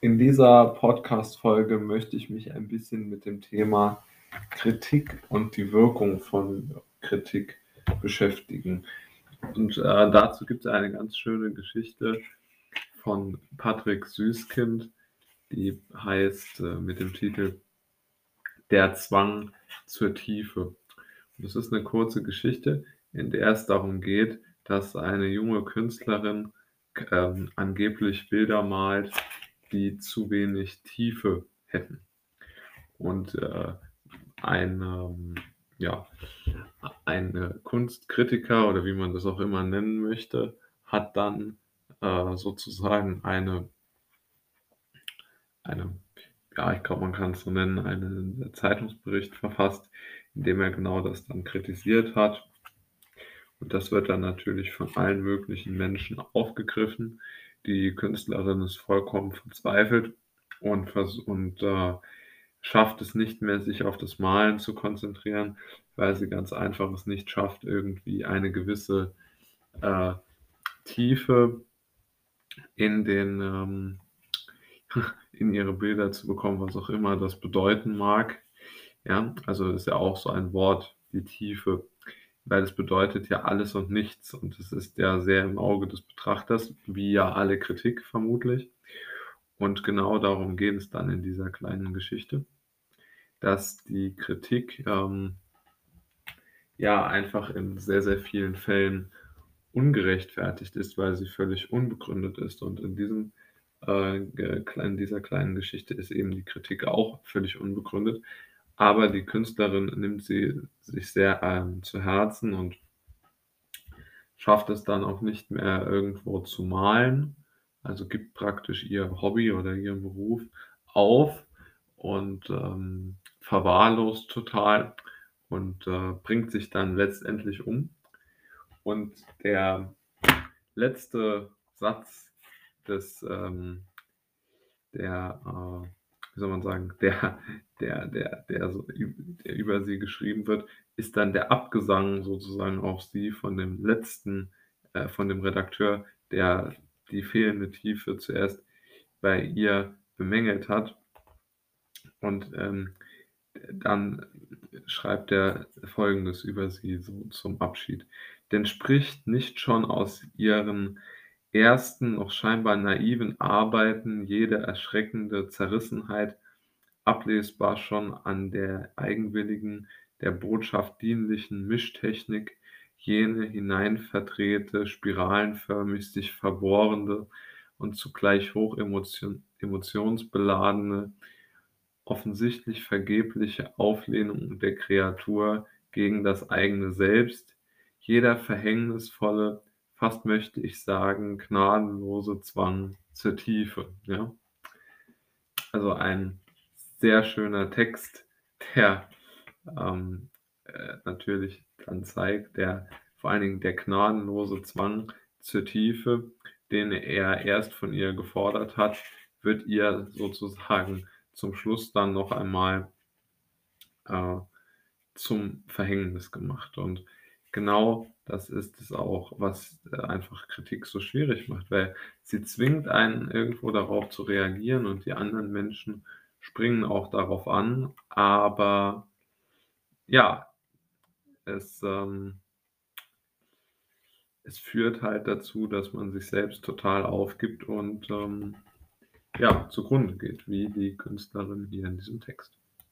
In dieser Podcast-Folge möchte ich mich ein bisschen mit dem Thema Kritik und die Wirkung von Kritik beschäftigen. Und äh, dazu gibt es eine ganz schöne Geschichte von Patrick Süßkind, die heißt äh, mit dem Titel Der Zwang zur Tiefe. Und das ist eine kurze Geschichte, in der es darum geht, dass eine junge Künstlerin ähm, angeblich Bilder malt, die zu wenig Tiefe hätten. Und äh, ein, ähm, ja, ein Kunstkritiker oder wie man das auch immer nennen möchte, hat dann äh, sozusagen eine, eine, ja, ich glaube, man kann es so nennen, einen Zeitungsbericht verfasst, in dem er genau das dann kritisiert hat und das wird dann natürlich von allen möglichen Menschen aufgegriffen. Die Künstlerin ist vollkommen verzweifelt und, und äh, schafft es nicht mehr, sich auf das Malen zu konzentrieren, weil sie ganz einfach es nicht schafft, irgendwie eine gewisse äh, Tiefe in den ähm, in ihre Bilder zu bekommen, was auch immer das bedeuten mag. Ja, also ist ja auch so ein Wort, die Tiefe weil es bedeutet ja alles und nichts und es ist ja sehr im Auge des Betrachters, wie ja alle Kritik vermutlich. Und genau darum geht es dann in dieser kleinen Geschichte, dass die Kritik ähm, ja einfach in sehr, sehr vielen Fällen ungerechtfertigt ist, weil sie völlig unbegründet ist. Und in diesem äh, in dieser kleinen Geschichte ist eben die Kritik auch völlig unbegründet, aber die Künstlerin nimmt sie sich sehr ähm, zu Herzen und schafft es dann auch nicht mehr irgendwo zu malen, also gibt praktisch ihr Hobby oder ihren Beruf auf und ähm, verwahrlost total und äh, bringt sich dann letztendlich um. Und der letzte Satz des ähm, der äh, wie soll man sagen, der, der, der, der, so, der über sie geschrieben wird, ist dann der Abgesang sozusagen auf sie von dem letzten, äh, von dem Redakteur, der die fehlende Tiefe zuerst bei ihr bemängelt hat. Und ähm, dann schreibt er Folgendes über sie so zum Abschied. Denn spricht nicht schon aus ihren ersten, noch scheinbar naiven Arbeiten jede erschreckende Zerrissenheit ablesbar schon an der eigenwilligen, der Botschaft dienlichen Mischtechnik, jene hineinverdrehte, spiralenförmig sich verbohrende und zugleich hoch emotionsbeladene, offensichtlich vergebliche Auflehnung der Kreatur gegen das eigene Selbst, jeder verhängnisvolle, fast möchte ich sagen, gnadenlose Zwang zur Tiefe. Ja? Also ein sehr schöner Text, der ähm, äh, natürlich dann zeigt, der vor allen Dingen der gnadenlose Zwang zur Tiefe, den er erst von ihr gefordert hat, wird ihr sozusagen zum Schluss dann noch einmal äh, zum Verhängnis gemacht. Und genau das ist es auch, was äh, einfach Kritik so schwierig macht, weil sie zwingt einen irgendwo darauf zu reagieren und die anderen Menschen springen auch darauf an, aber ja, es, ähm, es führt halt dazu, dass man sich selbst total aufgibt und ähm, ja, zugrunde geht, wie die Künstlerin hier in diesem Text.